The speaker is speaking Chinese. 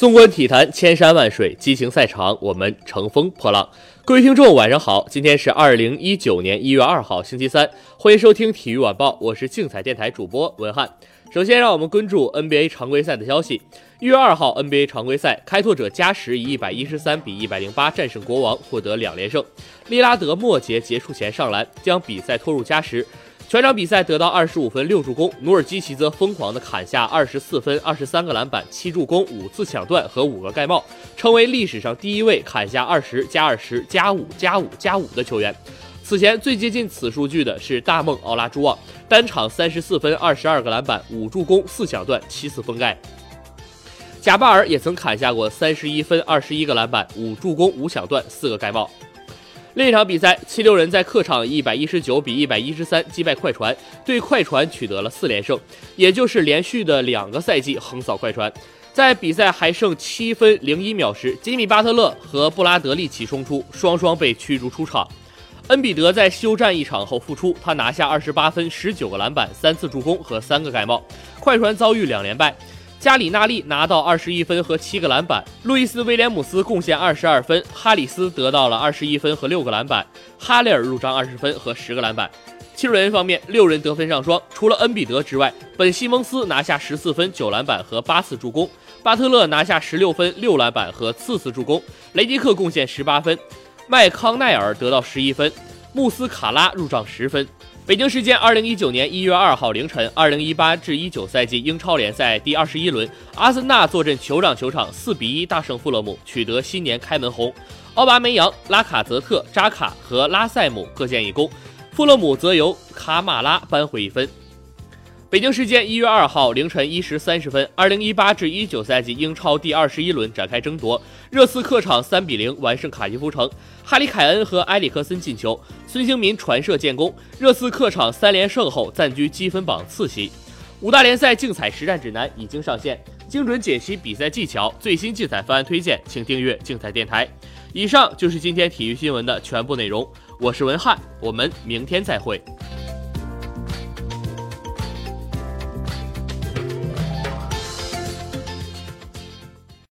纵观体坛，千山万水，激情赛场，我们乘风破浪。各位听众，晚上好，今天是二零一九年一月二号，星期三，欢迎收听体育晚报，我是竞彩电台主播文翰。首先，让我们关注 NBA 常规赛的消息。一月二号，NBA 常规赛，开拓者加时以一百一十三比一百零八战胜国王，获得两连胜。利拉德末节结束前上篮，将比赛拖入加时。全场比赛得到二十五分六助攻，努尔基奇则疯狂地砍下二十四分、二十三个篮板、七助攻、五次抢断和五个盖帽，成为历史上第一位砍下二十加二十加五加五加五的球员。此前最接近此数据的是大梦奥拉朱旺，单场三十四分、二十二个篮板、五助攻、四抢断、七次封盖。贾巴尔也曾砍下过三十一分、二十一个篮板、五助攻、五抢断、四个盖帽。另一场比赛，七六人在客场一百一十九比一百一十三击败快船，对快船取得了四连胜，也就是连续的两个赛季横扫快船。在比赛还剩七分零一秒时，吉米巴特勒和布拉德利奇冲出，双双被驱逐出场。恩比德在休战一场后复出，他拿下二十八分、十九个篮板、三次助攻和三个盖帽。快船遭遇两连败。加里纳利拿到二十一分和七个篮板，路易斯威廉姆斯贡献二十二分，哈里斯得到了二十一分和六个篮板，哈雷尔入账二十分和十个篮板。七人方面，六人得分上双，除了恩比德之外，本西蒙斯拿下十四分、九篮板和八次助攻，巴特勒拿下十六分、六篮板和四次助攻，雷迪克贡献十八分，麦康奈尔得到十一分，穆斯卡拉入账十分。北京时间二零一九年一月二号凌晨，二零一八至一九赛季英超联赛第二十一轮，阿森纳坐镇酋长球场，四比一大胜富勒姆，取得新年开门红。奥巴梅扬、拉卡泽特、扎卡和拉塞姆各建一功，富勒姆则由卡马拉扳回一分。北京时间一月二号凌晨一时三十分，二零一八至一九赛季英超第二十一轮展开争夺。热刺客场三比零完胜卡迪夫城，哈里凯恩和埃里克森进球，孙兴民传射建功。热刺客场三连胜后暂居积分榜次席。五大联赛竞彩实战指南已经上线，精准解析比赛技巧，最新竞彩方案推荐，请订阅竞彩电台。以上就是今天体育新闻的全部内容，我是文翰，我们明天再会。